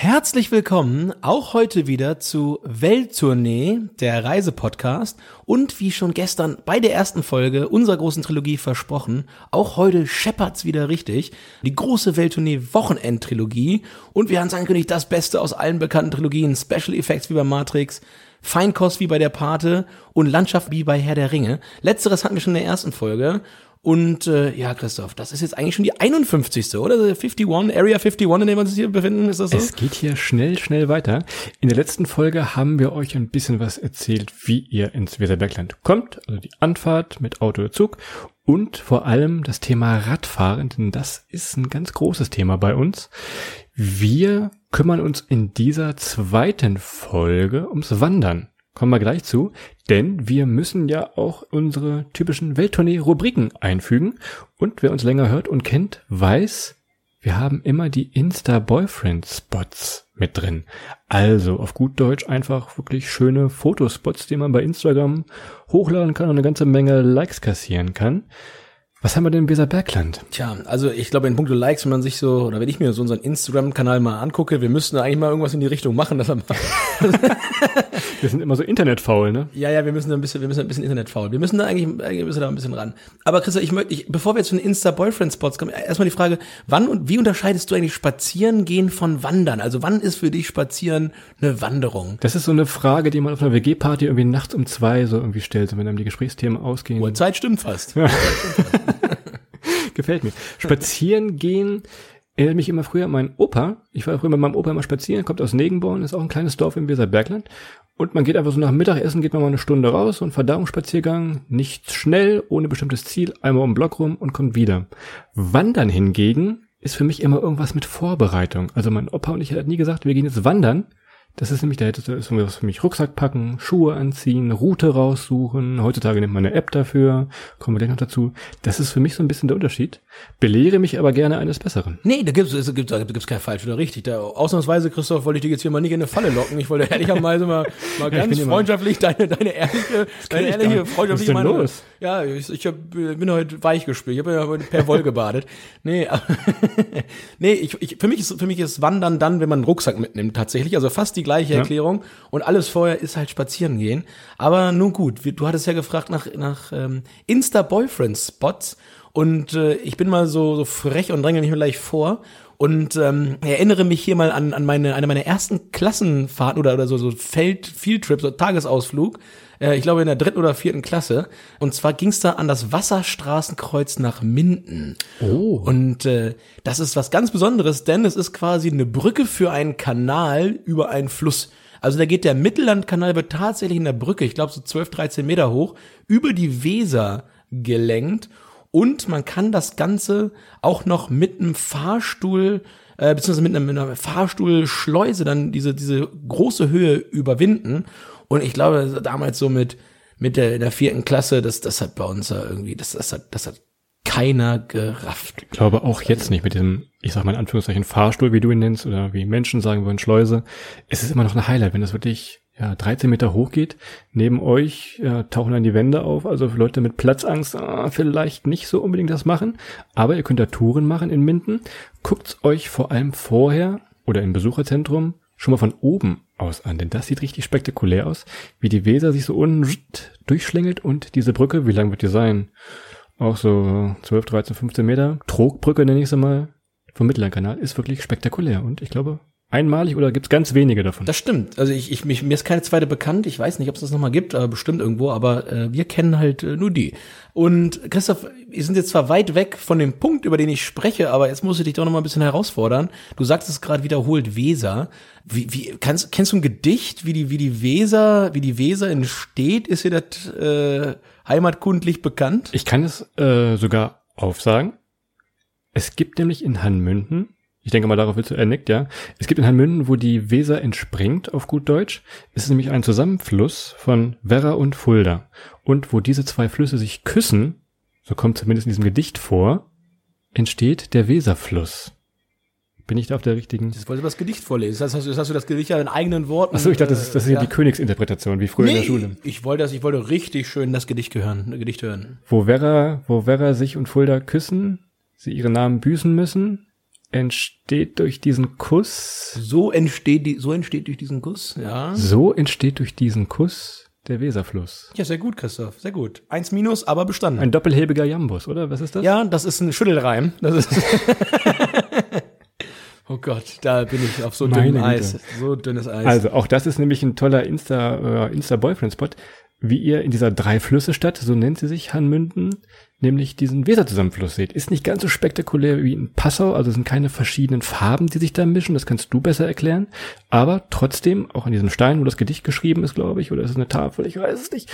Herzlich willkommen auch heute wieder zu Welttournee, der Reisepodcast. Und wie schon gestern bei der ersten Folge unserer großen Trilogie versprochen, auch heute scheppert's wieder richtig. Die große Welttournee Wochenendtrilogie. Und wir haben es angekündigt, das Beste aus allen bekannten Trilogien. Special Effects wie bei Matrix, Feinkost wie bei der Pate und Landschaft wie bei Herr der Ringe. Letzteres hatten wir schon in der ersten Folge. Und äh, ja, Christoph, das ist jetzt eigentlich schon die 51. oder? 51, Area 51, in der wir uns hier befinden, ist das so? Es geht hier schnell, schnell weiter. In der letzten Folge haben wir euch ein bisschen was erzählt, wie ihr ins Weserbergland kommt, also die Anfahrt mit Auto oder Zug und vor allem das Thema Radfahren, denn das ist ein ganz großes Thema bei uns. Wir kümmern uns in dieser zweiten Folge ums Wandern. Kommen wir gleich zu, denn wir müssen ja auch unsere typischen Welttournee-Rubriken einfügen. Und wer uns länger hört und kennt, weiß, wir haben immer die Insta-Boyfriend-Spots mit drin. Also auf gut Deutsch einfach wirklich schöne Fotospots, die man bei Instagram hochladen kann und eine ganze Menge Likes kassieren kann. Was haben wir denn im Weserbergland? Tja, also ich glaube in puncto Likes, wenn man sich so, oder wenn ich mir so unseren Instagram-Kanal mal angucke, wir müssten eigentlich mal irgendwas in die Richtung machen, dass er mal Wir sind immer so internetfaul, ne? Ja, ja, wir müssen da ein bisschen, wir müssen ein bisschen Internet faul. Wir müssen da eigentlich, eigentlich müssen da ein bisschen ran. Aber Christa, ich möchte, ich, bevor wir jetzt zu den Insta-Boyfriend-Spots kommen, erstmal die Frage, wann und wie unterscheidest du eigentlich Spazieren gehen von Wandern? Also wann ist für dich Spazieren eine Wanderung? Das ist so eine Frage, die man auf einer WG-Party irgendwie nachts um zwei so irgendwie stellt, wenn einem die Gesprächsthemen ausgehen. Uhrzeit stimmt fast. Gefällt mir. Spazieren gehen erinnert mich immer früher an meinen Opa. Ich war früher mit meinem Opa immer spazieren, kommt aus Negenborn, ist auch ein kleines Dorf im Weserbergland. Und man geht einfach so nach Mittagessen, geht man mal eine Stunde raus, ein Verdauungsspaziergang, nicht schnell, ohne bestimmtes Ziel, einmal um den Block rum und kommt wieder. Wandern hingegen ist für mich immer irgendwas mit Vorbereitung. Also mein Opa und ich hat nie gesagt, wir gehen jetzt wandern. Das ist nämlich, da hätte ist was für mich Rucksack packen, Schuhe anziehen, Route raussuchen. Heutzutage nimmt man eine App dafür. Kommen wir gleich noch dazu. Das ist für mich so ein bisschen der Unterschied. Belehre mich aber gerne eines Besseren. Nee, da gibt's, es gibt, da gibt's kein falsch oder richtig. Da, ausnahmsweise, Christoph, wollte ich dich jetzt hier mal nicht in eine Falle locken. Ich wollte ehrlicherweise mal, mal ganz immer- freundschaftlich deine, deine ehrliche, deine ehrliche, freundschaftliche ist denn Meinung. los? Ja, ich, ich hab, bin heute weich gespielt. Ich habe ja heute per Woll gebadet. Nee, nee, ich, ich, für mich ist, für mich ist Wandern dann, wenn man einen Rucksack mitnimmt, tatsächlich. Also fast die gleiche Erklärung. Und alles vorher ist halt spazieren gehen. Aber nun gut, du hattest ja gefragt nach, nach ähm, Insta-Boyfriend-Spots. Und äh, ich bin mal so, so frech und dränge mich gleich vor und ähm, erinnere mich hier mal an, an meine, eine meiner ersten Klassenfahrten oder, oder so, so Feld, Fieldtrip, so Tagesausflug. Äh, ich glaube in der dritten oder vierten Klasse. Und zwar ging's da an das Wasserstraßenkreuz nach Minden. Oh. Und äh, das ist was ganz Besonderes, denn es ist quasi eine Brücke für einen Kanal über einen Fluss. Also da geht der Mittellandkanal wird tatsächlich in der Brücke, ich glaube so 12, 13 Meter hoch, über die Weser gelenkt. Und man kann das Ganze auch noch mit einem Fahrstuhl, äh, beziehungsweise mit einer, mit einer Fahrstuhlschleuse dann diese, diese große Höhe überwinden. Und ich glaube, damals so mit, mit der, in der vierten Klasse, das, das hat bei uns ja irgendwie, das, das hat, das hat keiner gerafft. Ich glaube auch jetzt nicht mit diesem, ich sag mal in Anführungszeichen Fahrstuhl, wie du ihn nennst, oder wie Menschen sagen würden, Schleuse. Es ist immer noch ein Highlight, wenn das wirklich ja, 13 Meter hoch geht. Neben euch ja, tauchen dann die Wände auf. Also für Leute mit Platzangst ah, vielleicht nicht so unbedingt das machen. Aber ihr könnt da Touren machen in Minden. Guckt's euch vor allem vorher oder im Besucherzentrum schon mal von oben aus an, denn das sieht richtig spektakulär aus, wie die Weser sich so unten durchschlängelt und diese Brücke, wie lang wird die sein? Auch so 12, 13, 15 Meter. Trogbrücke nenne ich sie mal. Vom Mittellandkanal ist wirklich spektakulär und ich glaube einmalig oder gibt's ganz wenige davon. Das stimmt. Also ich, ich mich, mir ist keine zweite bekannt. Ich weiß nicht, ob es das nochmal gibt, aber bestimmt irgendwo. Aber äh, wir kennen halt äh, nur die. Und Christoph, wir sind jetzt zwar weit weg von dem Punkt, über den ich spreche, aber jetzt muss ich dich doch nochmal ein bisschen herausfordern. Du sagst es gerade wiederholt, Weser. Wie, wie kannst, kennst du ein Gedicht, wie die, wie die Weser, wie die Weser entsteht? Ist dir das äh, heimatkundlich bekannt? Ich kann es äh, sogar aufsagen. Es gibt nämlich in Hanmünden, ich denke mal, darauf willst du, er nickt, ja. Es gibt in Hanmünden, wo die Weser entspringt, auf gut Deutsch. Es ist nämlich ein Zusammenfluss von Werra und Fulda. Und wo diese zwei Flüsse sich küssen, so kommt zumindest in diesem Gedicht vor, entsteht der Weserfluss. Bin ich da auf der richtigen? Das wollte das Gedicht vorlesen. Das hast, du, das hast du das Gedicht ja in eigenen Worten. Achso, ich dachte, das ist, das ist ja die Königsinterpretation, wie früher in der Schule. Ich wollte das, ich wollte richtig schön das Gedicht hören, Gedicht hören. Wo Werra, wo Werra sich und Fulda küssen, sie ihre Namen büßen müssen, entsteht durch diesen Kuss. So entsteht die, so entsteht durch diesen Kuss, ja. So entsteht durch diesen Kuss der Weserfluss. Ja, sehr gut, Christoph, sehr gut. Eins minus, aber bestanden. Ein doppelhebiger Jambus, oder? Was ist das? ja, das ist ein Schüttelreim. Das ist oh Gott, da bin ich auf so dünnem. Eis. So dünnes Eis. Also auch das ist nämlich ein toller Insta, äh, Insta-Boyfriend-Spot, wie ihr in dieser Drei-Flüsse-Stadt, so nennt sie sich, Hanmünden, nämlich diesen Weserzusammenfluss seht. Ist nicht ganz so spektakulär wie in Passau, also es sind keine verschiedenen Farben, die sich da mischen, das kannst du besser erklären, aber trotzdem, auch an diesem Stein, wo das Gedicht geschrieben ist, glaube ich, oder ist es eine Tafel, ich weiß es nicht.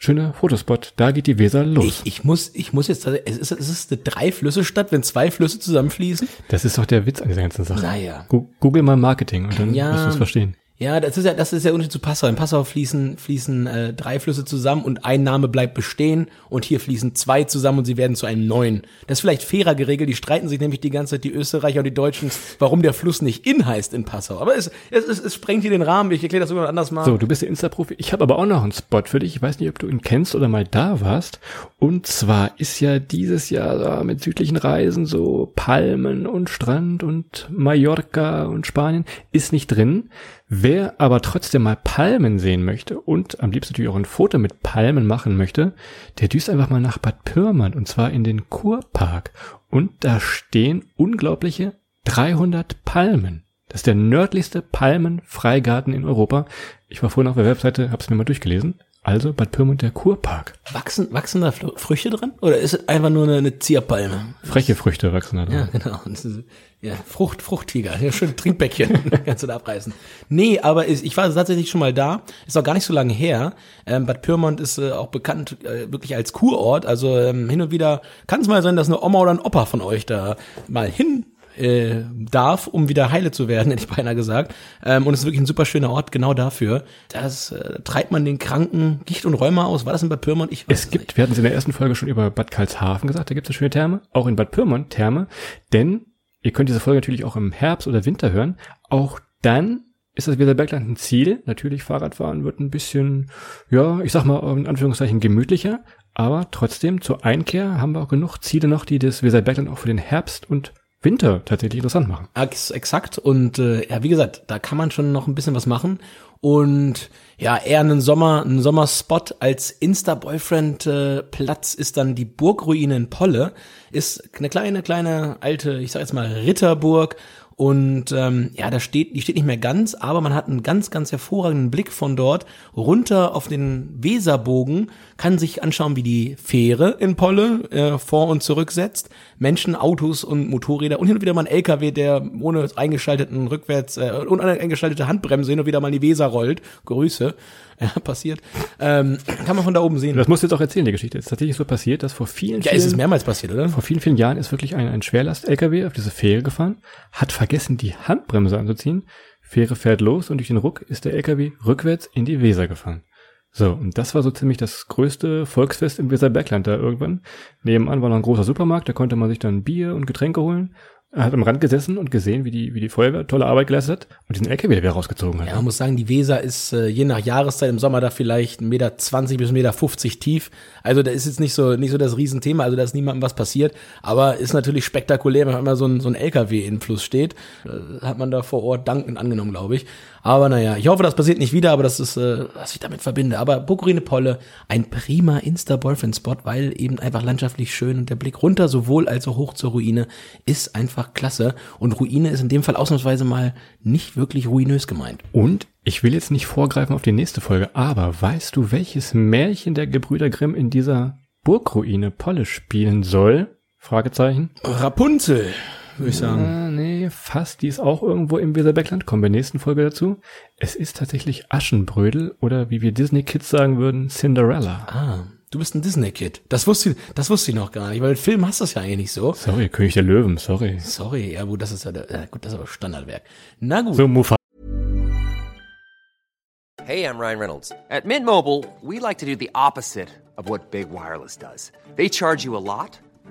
Schöner Fotospot, da geht die Weser los. ich, ich muss, ich muss jetzt, es ist, es ist eine Drei-Flüsse-Stadt, wenn zwei Flüsse zusammenfließen. Das ist doch der Witz an dieser ganzen Sache. Naja. Google mal Marketing und dann Ja. wirst du es verstehen. Ja, das ist ja, das ist der Unterschied zu Passau. In Passau fließen, fließen äh, drei Flüsse zusammen und ein Name bleibt bestehen und hier fließen zwei zusammen und sie werden zu einem neuen. Das ist vielleicht fairer geregelt. Die streiten sich nämlich die ganze Zeit, die Österreicher und die Deutschen, warum der Fluss nicht in heißt in Passau. Aber es, es, es, es sprengt hier den Rahmen. Ich erkläre das irgendwann anders mal. So, du bist der Insta-Profi. Ich habe aber auch noch einen Spot für dich. Ich weiß nicht, ob du ihn kennst oder mal da warst. Und zwar ist ja dieses Jahr so mit südlichen Reisen so Palmen und Strand und Mallorca und Spanien ist nicht drin. Wer aber trotzdem mal Palmen sehen möchte und am liebsten natürlich auch ein Foto mit Palmen machen möchte, der düst einfach mal nach Bad Pyrmont und zwar in den Kurpark. Und da stehen unglaubliche 300 Palmen. Das ist der nördlichste Palmenfreigarten in Europa. Ich war vorhin auf der Webseite, habe es mir mal durchgelesen. Also Bad Pyrmont der Kurpark. Wachsen, wachsen da Früchte dran? Oder ist es einfach nur eine, eine Zierpalme? Freche Früchte wachsen da Ja, drin. genau. Das ist, ja, Frucht, Fruchttiger. Ja, schön Trinkbäckchen. Kannst du da abreißen. Nee, aber ist, ich war tatsächlich schon mal da. Ist auch gar nicht so lange her. Ähm, Bad Pyrmont ist äh, auch bekannt äh, wirklich als Kurort. Also ähm, hin und wieder kann es mal sein, dass eine Oma oder ein Opa von euch da mal hin äh, darf, um wieder heile zu werden, hätte ich beinahe gesagt. Ähm, und es ist wirklich ein super schöner Ort, genau dafür. Das äh, treibt man den Kranken Gicht und Rheuma aus. War das in Bad Pyrmont? Ich weiß Es gibt, wir hatten es in der ersten Folge schon über Bad Karlshafen gesagt, da gibt es eine schöne Therme. Auch in Bad Pyrmont Therme. Denn ihr könnt diese Folge natürlich auch im Herbst oder Winter hören. Auch dann ist das Weserbergland ein Ziel. Natürlich Fahrradfahren wird ein bisschen, ja, ich sag mal in Anführungszeichen gemütlicher. Aber trotzdem zur Einkehr haben wir auch genug Ziele noch, die das Weserbergland auch für den Herbst und Winter tatsächlich interessant machen. Ex exakt. Und äh, ja, wie gesagt, da kann man schon noch ein bisschen was machen. Und ja, eher einen Sommer, einen Sommerspot als Insta-Boyfriend-Platz ist dann die Burgruine in Polle. Ist eine kleine, kleine alte, ich sag jetzt mal Ritterburg. Und ähm, ja, da steht, die steht nicht mehr ganz, aber man hat einen ganz, ganz hervorragenden Blick von dort runter auf den Weserbogen, kann sich anschauen, wie die Fähre in Polle äh, vor und zurück setzt, Menschen, Autos und Motorräder und hin und wieder mal ein LKW, der ohne eingeschalteten Rückwärts, äh, ohne eingeschaltete Handbremse hin und wieder mal in die Weser rollt. Grüße. Ja, passiert. Ähm, kann man von da oben sehen. Das musst du jetzt auch erzählen, die Geschichte. Es ist tatsächlich so passiert, dass vor vielen, Ja, vielen ist es mehrmals passiert, oder? Vor vielen, vielen Jahren ist wirklich ein, ein Schwerlast-LKW auf diese Fähre gefahren, hat vergessen, die Handbremse anzuziehen. Fähre fährt los und durch den Ruck ist der LKW rückwärts in die Weser gefahren. So, und das war so ziemlich das größte Volksfest im Weserbergland da irgendwann. Nebenan war noch ein großer Supermarkt, da konnte man sich dann Bier und Getränke holen. Er hat am Rand gesessen und gesehen, wie die, wie die Feuerwehr tolle Arbeit geleistet hat und diesen LKW wieder rausgezogen hat. Ja, man muss sagen, die Weser ist äh, je nach Jahreszeit im Sommer da vielleicht 1,20 Meter bis 1,50 Meter tief. Also da ist jetzt nicht so nicht so das Riesenthema, also da ist niemandem was passiert. Aber ist natürlich spektakulär, wenn immer so ein, so ein LKW in Fluss steht. Äh, hat man da vor Ort dankend angenommen, glaube ich. Aber naja, ich hoffe, das passiert nicht wieder, aber das ist, äh, was ich damit verbinde. Aber Burgruine Polle, ein prima Insta-Boyfriend-Spot, weil eben einfach landschaftlich schön und der Blick runter sowohl als auch hoch zur Ruine ist einfach klasse. Und Ruine ist in dem Fall ausnahmsweise mal nicht wirklich ruinös gemeint. Und ich will jetzt nicht vorgreifen auf die nächste Folge, aber weißt du, welches Märchen der Gebrüder Grimm in dieser Burgruine Polle spielen soll? Fragezeichen. Rapunzel, würde ich sagen. Ah, nee, fast. Die ist auch irgendwo im Weserbergland. Kommen wir in der nächsten Folge dazu. Es ist tatsächlich Aschenbrödel oder wie wir Disney-Kids sagen würden, Cinderella. Ah, Du bist ein Disney-Kid. Das wusste, ich, das wusste ich noch gar nicht, weil mit Film hast du das ja eigentlich nicht so. Sorry, König der Löwen, sorry. Sorry, ja gut, das ist ja, der, ja gut, das ist aber Standardwerk. Na gut. So, Mufa. Hey, I'm Ryan Reynolds. At Mint Mobile, we like to do the opposite of what Big Wireless does. They charge you a lot,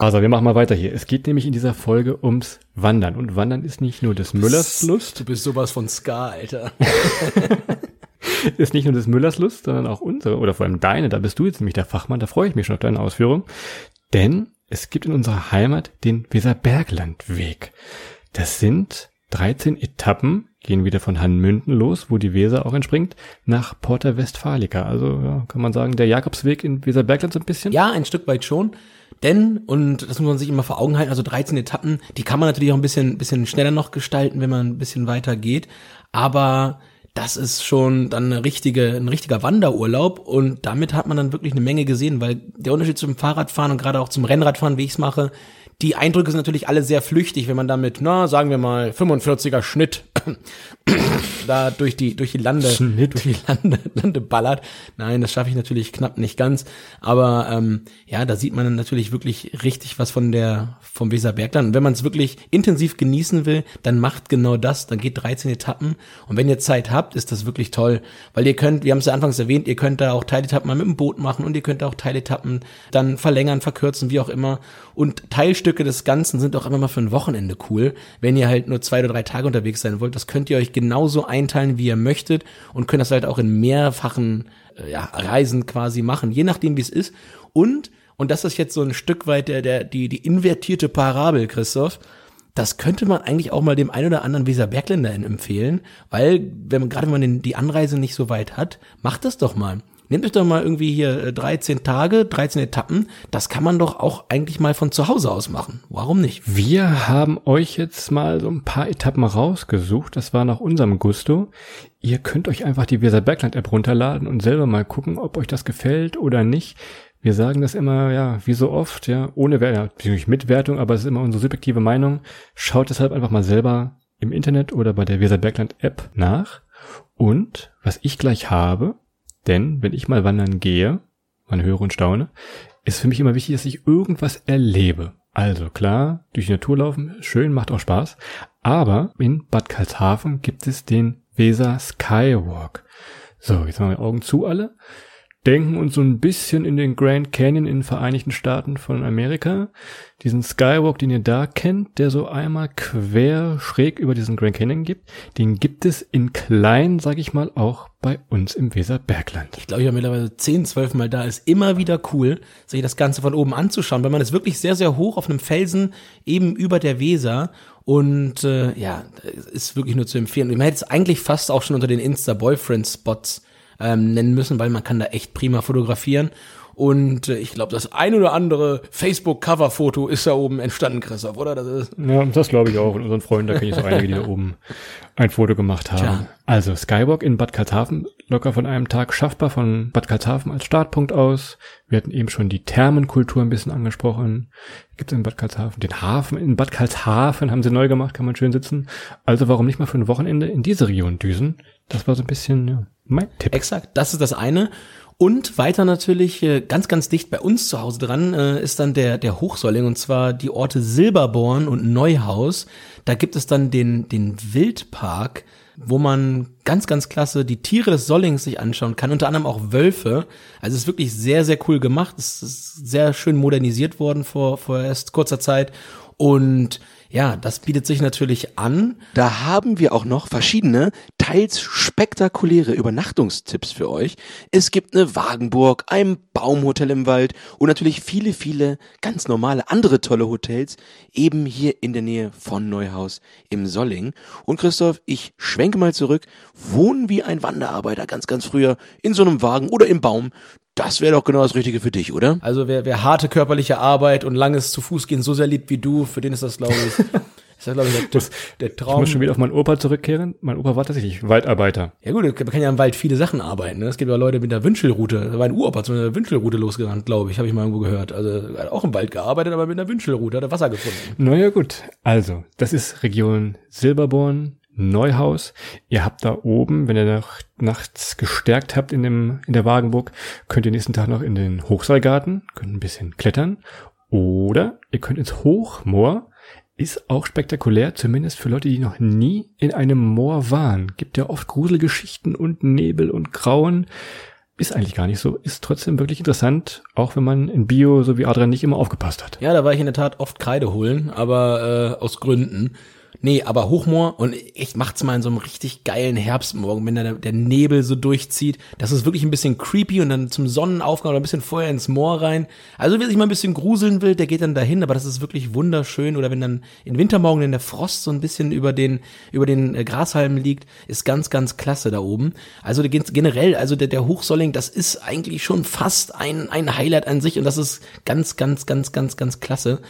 Also, wir machen mal weiter hier. Es geht nämlich in dieser Folge ums Wandern. Und Wandern ist nicht nur des Müllers Lust. Du bist sowas von Ska, Alter. ist nicht nur des Müllers Lust, sondern auch unsere, oder vor allem deine. Da bist du jetzt nämlich der Fachmann. Da freue ich mich schon auf deine Ausführung. Denn es gibt in unserer Heimat den Weserberglandweg. Das sind 13 Etappen, gehen wieder von Hannmünden los, wo die Weser auch entspringt, nach Porta Westfalica. Also ja, kann man sagen, der Jakobsweg in Weserbergland so ein bisschen. Ja, ein Stück weit schon. Denn, und das muss man sich immer vor Augen halten, also 13 Etappen, die kann man natürlich auch ein bisschen, bisschen schneller noch gestalten, wenn man ein bisschen weiter geht. Aber das ist schon dann eine richtige, ein richtiger Wanderurlaub und damit hat man dann wirklich eine Menge gesehen, weil der Unterschied zum Fahrradfahren und gerade auch zum Rennradfahren, wie ich es mache, die Eindrücke sind natürlich alle sehr flüchtig, wenn man damit, na, sagen wir mal, 45er Schnitt da durch die, durch die Lande, Schnitt. durch die Lande, Lande ballert. Nein, das schaffe ich natürlich knapp nicht ganz. Aber ähm, ja, da sieht man dann natürlich wirklich richtig was von der, vom Weserbergland. Und wenn man es wirklich intensiv genießen will, dann macht genau das. Dann geht 13 Etappen. Und wenn ihr Zeit habt, ist das wirklich toll. Weil ihr könnt, wir haben es ja anfangs erwähnt, ihr könnt da auch Teiletappen mal mit dem Boot machen und ihr könnt auch Teiletappen dann verlängern, verkürzen, wie auch immer. Und Teilstücke des Ganzen sind auch immer mal für ein Wochenende cool, wenn ihr halt nur zwei oder drei Tage unterwegs sein wollt. Das könnt ihr euch genauso einteilen, wie ihr möchtet und könnt das halt auch in mehrfachen äh, ja, Reisen quasi machen, je nachdem, wie es ist. Und, und das ist jetzt so ein Stück weit der, der, die, die invertierte Parabel, Christoph, das könnte man eigentlich auch mal dem ein oder anderen Weserbergländer empfehlen, weil, wenn man, gerade wenn man den, die Anreise nicht so weit hat, macht das doch mal. Nehmt euch doch mal irgendwie hier äh, 13 Tage, 13 Etappen. Das kann man doch auch eigentlich mal von zu Hause aus machen. Warum nicht? Wir haben euch jetzt mal so ein paar Etappen rausgesucht. Das war nach unserem Gusto. Ihr könnt euch einfach die Weserbergland App runterladen und selber mal gucken, ob euch das gefällt oder nicht. Wir sagen das immer, ja, wie so oft, ja, ohne Wertung, natürlich mit Wertung, aber es ist immer unsere subjektive Meinung. Schaut deshalb einfach mal selber im Internet oder bei der Weserbergland App nach. Und was ich gleich habe, denn wenn ich mal wandern gehe, man höre und staune, ist für mich immer wichtig, dass ich irgendwas erlebe. Also klar, durch die Natur laufen, schön, macht auch Spaß. Aber in Bad Karlshafen gibt es den Weser Skywalk. So, jetzt machen wir Augen zu alle. Denken uns so ein bisschen in den Grand Canyon in den Vereinigten Staaten von Amerika. Diesen Skywalk, den ihr da kennt, der so einmal quer schräg über diesen Grand Canyon gibt, den gibt es in klein, sag ich mal, auch bei uns im Weserbergland. Ich glaube, ich habe mittlerweile 10, 12 Mal da. Ist immer wieder cool, sich das Ganze von oben anzuschauen, weil man ist wirklich sehr, sehr hoch auf einem Felsen eben über der Weser. Und äh, ja, ist wirklich nur zu empfehlen. Man hätte es eigentlich fast auch schon unter den Insta-Boyfriend-Spots ähm, nennen müssen, weil man kann da echt prima fotografieren. Und äh, ich glaube, das ein oder andere Facebook-Cover-Foto ist da oben entstanden, Christoph, oder? Das ist Ja, das glaube ich auch. Und unseren Freunden, da kenne ich so einige, die da oben ein Foto gemacht haben. Tja. Also Skywalk in Bad Karlshafen, locker von einem Tag schaffbar von Bad Karlshafen als Startpunkt aus. Wir hatten eben schon die Thermenkultur ein bisschen angesprochen. Gibt es in Bad Karlshafen. Den Hafen in Bad Karlshafen haben sie neu gemacht, kann man schön sitzen. Also warum nicht mal für ein Wochenende in diese Region düsen? Das war so ein bisschen ja, mein Tipp. Exakt, das ist das eine. Und weiter natürlich äh, ganz, ganz dicht bei uns zu Hause dran äh, ist dann der, der Hochsäuling und zwar die Orte Silberborn und Neuhaus. Da gibt es dann den, den Wildpark, wo man ganz, ganz klasse die Tiere des Sollings sich anschauen kann, unter anderem auch Wölfe. Also es ist wirklich sehr, sehr cool gemacht. Es ist sehr schön modernisiert worden vor, vor erst kurzer Zeit. Und ja, das bietet sich natürlich an. Da haben wir auch noch verschiedene, teils spektakuläre Übernachtungstipps für euch. Es gibt eine Wagenburg, ein Baumhotel im Wald und natürlich viele, viele ganz normale andere tolle Hotels, eben hier in der Nähe von Neuhaus im Solling. Und Christoph, ich schwenke mal zurück. Wohnen wie ein Wanderarbeiter ganz, ganz früher in so einem Wagen oder im Baum, Das wäre doch genau das Richtige für dich, oder? Also wer, wer harte körperliche Arbeit und langes zu Fuß gehen so sehr liebt wie du, für den ist das, glaube ich, ist das, glaube ich, der, der Ich Traum. muss schon wieder auf meinen Opa zurückkehren. Mein Opa war tatsächlich Waldarbeiter. Ja gut, man kann ja im Wald viele Sachen arbeiten. Ne? Es gibt ja Leute mit der Wünschelrute. Da war ein Uropa zu einer Wünschelrute losgerannt, glaube ich, habe ich mal irgendwo gehört. Also er hat auch im Wald gearbeitet, aber mit einer Wünschelrute hat er Wasser gefunden. Naja gut, also das ist Region Silberborn, Neuhaus. Ihr habt da oben, wenn ihr noch nachts gestärkt habt in, dem, in der Wagenburg, könnt ihr nächsten Tag noch in den Hochseilgarten, könnt ein bisschen klettern. Oder ihr könnt ins Hochmoor. Ist auch spektakulär, zumindest für Leute, die noch nie in einem Moor waren. Gibt ja oft Gruselgeschichten und Nebel und Grauen. Ist eigentlich gar nicht so. Ist trotzdem wirklich interessant, auch wenn man in Bio, so wie Adrian, nicht immer aufgepasst hat. Ja, da war ich in der Tat oft Kreide holen, aber äh, aus Gründen. Nee, aber Hochmoor und echt macht's mal in so einem richtig geilen Herbstmorgen, wenn der, der Nebel so durchzieht. Das ist wirklich ein bisschen creepy und dann zum Sonnenaufgang oder ein bisschen vorher ins Moor rein. Also wer sich mal ein bisschen gruseln will, der geht dann dahin, aber das ist wirklich wunderschön. Oder wenn dann in Wintermorgen in der Frost so ein bisschen über den, über den äh, Grashalmen liegt, ist ganz, ganz klasse da oben. Also generell, also der, der Hochsolling, das ist eigentlich schon fast ein, ein Highlight an sich und das ist ganz, ganz, ganz, ganz, ganz klasse.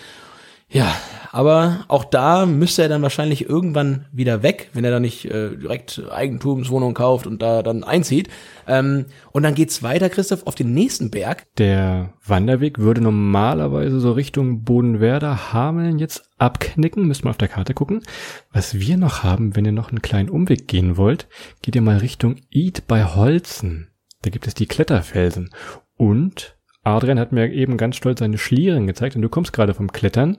Ja, aber auch da müsste er dann wahrscheinlich irgendwann wieder weg, wenn er dann nicht äh, direkt Eigentumswohnung kauft und da dann einzieht. Ähm, und dann geht's weiter, Christoph, auf den nächsten Berg. Der Wanderweg würde normalerweise so Richtung Bodenwerder, Hameln jetzt abknicken. Müssen wir auf der Karte gucken. Was wir noch haben, wenn ihr noch einen kleinen Umweg gehen wollt, geht ihr mal Richtung Id bei Holzen. Da gibt es die Kletterfelsen. Und Adrian hat mir eben ganz stolz seine Schlieren gezeigt und du kommst gerade vom Klettern.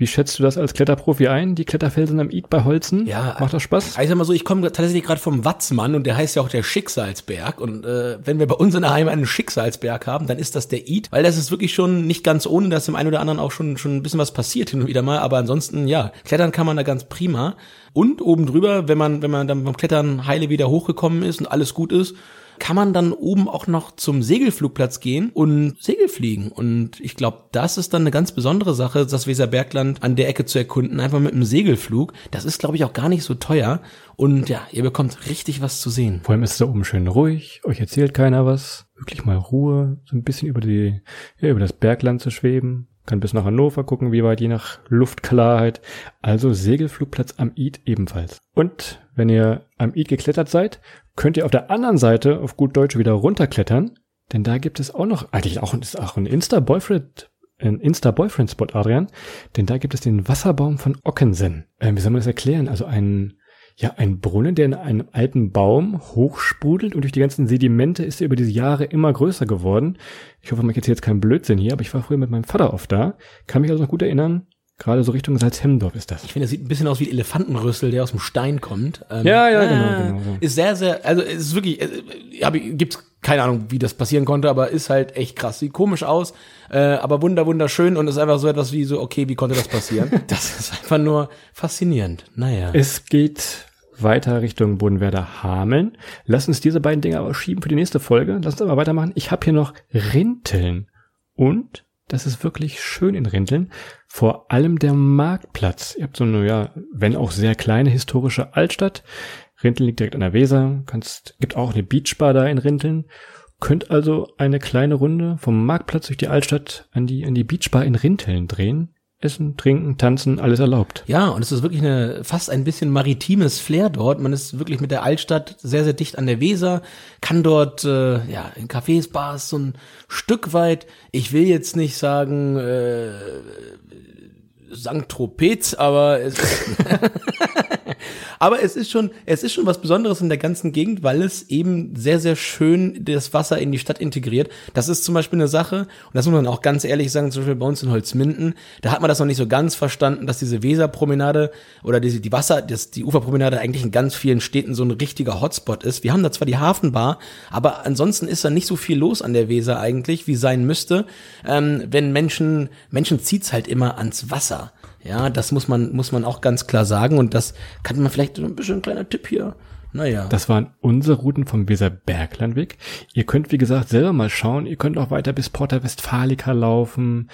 Wie schätzt du das als Kletterprofi ein, die Kletterfelsen am Id bei Holzen? Ja, Macht das Spaß? Ich sag mal so, ich komme tatsächlich gerade vom Watzmann und der heißt ja auch der Schicksalsberg. Und äh, wenn wir bei uns in der Heimat einen Schicksalsberg haben, dann ist das der Id, weil das ist wirklich schon nicht ganz ohne, dass im einen oder anderen auch schon schon ein bisschen was passiert hin und wieder mal. Aber ansonsten, ja, klettern kann man da ganz prima. Und oben drüber, wenn man, wenn man dann beim Klettern heile wieder hochgekommen ist und alles gut ist, kann man dann oben auch noch zum Segelflugplatz gehen und Segel fliegen. Und ich glaube, das ist dann eine ganz besondere Sache, das Weserbergland an der Ecke zu erkunden, einfach mit einem Segelflug. Das ist, glaube ich, auch gar nicht so teuer. Und ja, ihr bekommt richtig was zu sehen. Vor allem ist es da oben schön ruhig, euch erzählt keiner was. Wirklich mal Ruhe, so ein bisschen über die, ja, über das Bergland zu schweben. Kann bis nach Hannover gucken, wie weit, je nach Luftklarheit. Also Segelflugplatz am Id ebenfalls. Und wenn ihr am Id geklettert seid, könnt ihr auf der anderen Seite auf gut Deutsch wieder runterklettern. Denn da gibt es auch noch, eigentlich auch, ist auch ein Insta-Boyfriend, ein Insta-Boyfriend-Spot, Adrian. Denn da gibt es den Wasserbaum von Ockensen. Ähm, wie soll man das erklären? Also ein, ja, ein Brunnen, der in einem alten Baum hochsprudelt und durch die ganzen Sedimente ist er über diese Jahre immer größer geworden. Ich hoffe, man jetzt jetzt keinen Blödsinn hier, aber ich war früher mit meinem Vater oft da. Kann mich also noch gut erinnern. Gerade so Richtung Salzhemmendorf ist das. Ich finde, es sieht ein bisschen aus wie ein Elefantenrüssel, der aus dem Stein kommt. Ähm, Ja, ja, genau, äh, genau so. Ist sehr, sehr, also es ist wirklich, äh, gibt's keine Ahnung, wie das passieren konnte, aber ist halt echt krass. Sieht komisch aus, äh, aber wunder, wunderschön und ist einfach so etwas wie so, okay, wie konnte das passieren? das ist einfach nur faszinierend. Naja. Es geht weiter Richtung Bodenwerder Hameln. Lass uns diese beiden Dinge aber schieben für die nächste Folge. Lass uns aber weitermachen. Ich habe hier noch Rinteln. Und das ist wirklich schön in Rinteln. Vor allem der Marktplatz. Ihr habt so eine, ja, wenn auch sehr kleine historische Altstadt. Rinteln liegt direkt an der Weser. Kannst, gibt auch eine Beachbar da in Rinteln. Könnt also eine kleine Runde vom Marktplatz durch die Altstadt an die, an die Beachbar in Rinteln drehen. Essen, trinken, tanzen, alles erlaubt. Ja, und es ist wirklich eine fast ein bisschen maritimes Flair dort. Man ist wirklich mit der Altstadt sehr, sehr dicht an der Weser, kann dort äh, ja in Cafés, Bars so ein Stück weit. Ich will jetzt nicht sagen äh, St. Tropez, aber es, aber es ist schon, es ist schon was Besonderes in der ganzen Gegend, weil es eben sehr, sehr schön das Wasser in die Stadt integriert. Das ist zum Beispiel eine Sache, und das muss man auch ganz ehrlich sagen, zum Beispiel bei uns in Holzminden, da hat man das noch nicht so ganz verstanden, dass diese Weserpromenade oder diese, die Wasser, das, die Uferpromenade eigentlich in ganz vielen Städten so ein richtiger Hotspot ist. Wir haben da zwar die Hafenbar, aber ansonsten ist da nicht so viel los an der Weser eigentlich, wie sein müsste. Ähm, wenn Menschen, Menschen zieht's halt immer ans Wasser. Ja, das muss man, muss man auch ganz klar sagen. Und das kann man vielleicht ein bisschen ein kleiner Tipp hier. Naja. Das waren unsere Routen vom Weserberglandweg. Ihr könnt, wie gesagt, selber mal schauen. Ihr könnt auch weiter bis Porta Westfalica laufen.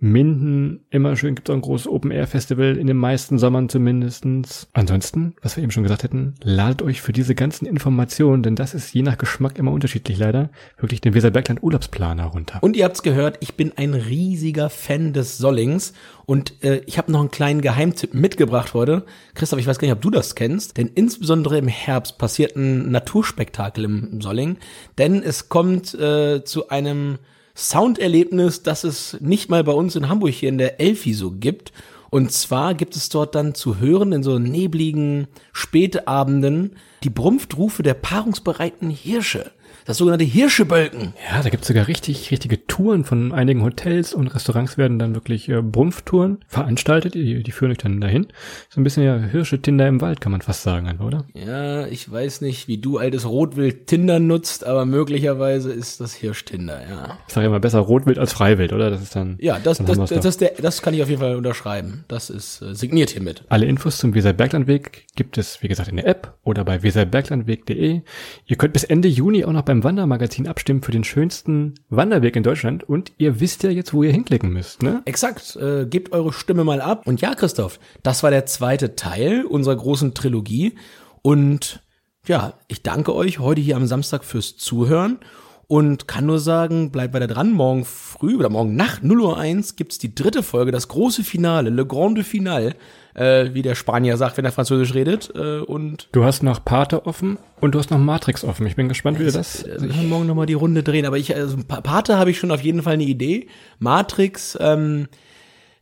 Minden, immer schön, gibt es auch ein großes Open-Air-Festival, in den meisten Sommern zumindestens. Ansonsten, was wir eben schon gesagt hätten, ladet euch für diese ganzen Informationen, denn das ist je nach Geschmack immer unterschiedlich leider, wirklich den Weserbergland Urlaubsplaner runter. Und ihr habt's gehört, ich bin ein riesiger Fan des Sollings und äh, ich habe noch einen kleinen Geheimtipp mitgebracht heute. Christoph, ich weiß gar nicht, ob du das kennst, denn insbesondere im Herbst passiert ein Naturspektakel im Solling, denn es kommt äh, zu einem Sounderlebnis, das es nicht mal bei uns in Hamburg hier in der Elfi so gibt. Und zwar gibt es dort dann zu hören in so nebligen Spätabenden die Brumpftrufe der paarungsbereiten Hirsche das sogenannte Hirschebölken. Ja, da gibt's sogar richtig, richtige Touren von einigen Hotels und Restaurants werden dann wirklich äh, Brumpftouren veranstaltet. Die, die führen euch dann dahin. So ein bisschen ja Hirsche-Tinder im Wald, kann man fast sagen, oder? Ja, ich weiß nicht, wie du altes Rotwild Tinder nutzt, aber möglicherweise ist das Hirsch-Tinder, ja. Ich sage immer besser Rotwild als Freiwild, oder? Das ist dann. Ja, das, dann das, das, das, der, das kann ich auf jeden Fall unterschreiben. Das ist äh, signiert hiermit. Alle Infos zum Weserberglandweg gibt es, wie gesagt, in der App oder bei weserberglandweg.de. Ihr könnt bis Ende Juni auch noch beim Wandermagazin abstimmen für den schönsten Wanderweg in Deutschland und ihr wisst ja jetzt, wo ihr hinklicken müsst, ne? Exakt. Äh, gebt eure Stimme mal ab. Und ja, Christoph, das war der zweite Teil unserer großen Trilogie. Und ja, ich danke euch heute hier am Samstag fürs Zuhören und kann nur sagen, bleibt weiter dran. Morgen früh oder morgen Nacht 0 Uhr 1 gibt's die dritte Folge, das große Finale, Le Grande Finale äh, wie der Spanier sagt, wenn er Französisch redet. Äh, und du hast noch Pate offen und du hast noch Matrix offen. Ich bin gespannt, wie du das. Also ich kann morgen nochmal die Runde drehen, aber ich, also Pate habe ich schon auf jeden Fall eine Idee. Matrix, ähm,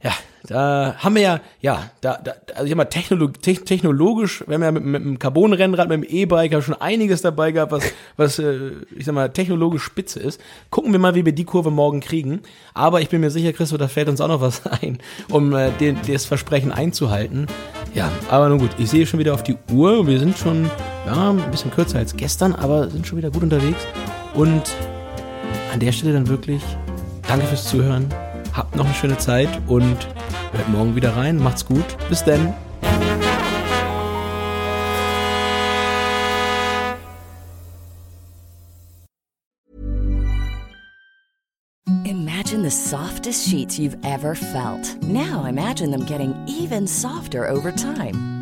ja, da haben wir ja, ja, da, da also ich sag mal, technolog technologisch, wir haben ja mit, mit einem Carbon-Rennrad, mit dem E-Bike schon einiges dabei gehabt, was, was, äh, ich sag mal, technologisch spitze ist. Gucken wir mal, wie wir die Kurve morgen kriegen. Aber ich bin mir sicher, Christoph, da fällt uns auch noch was ein, um äh, den, das Versprechen einzuhalten. Ja, aber nun gut, ich sehe schon wieder auf die Uhr. Wir sind schon, ja, ein bisschen kürzer als gestern, aber sind schon wieder gut unterwegs. Und an der Stelle dann wirklich, danke fürs Zuhören. Habt noch eine schöne Zeit und hört morgen wieder rein. Macht's gut. Bis dann. Imagine the softest sheets you've ever felt. Now imagine them getting even softer over time.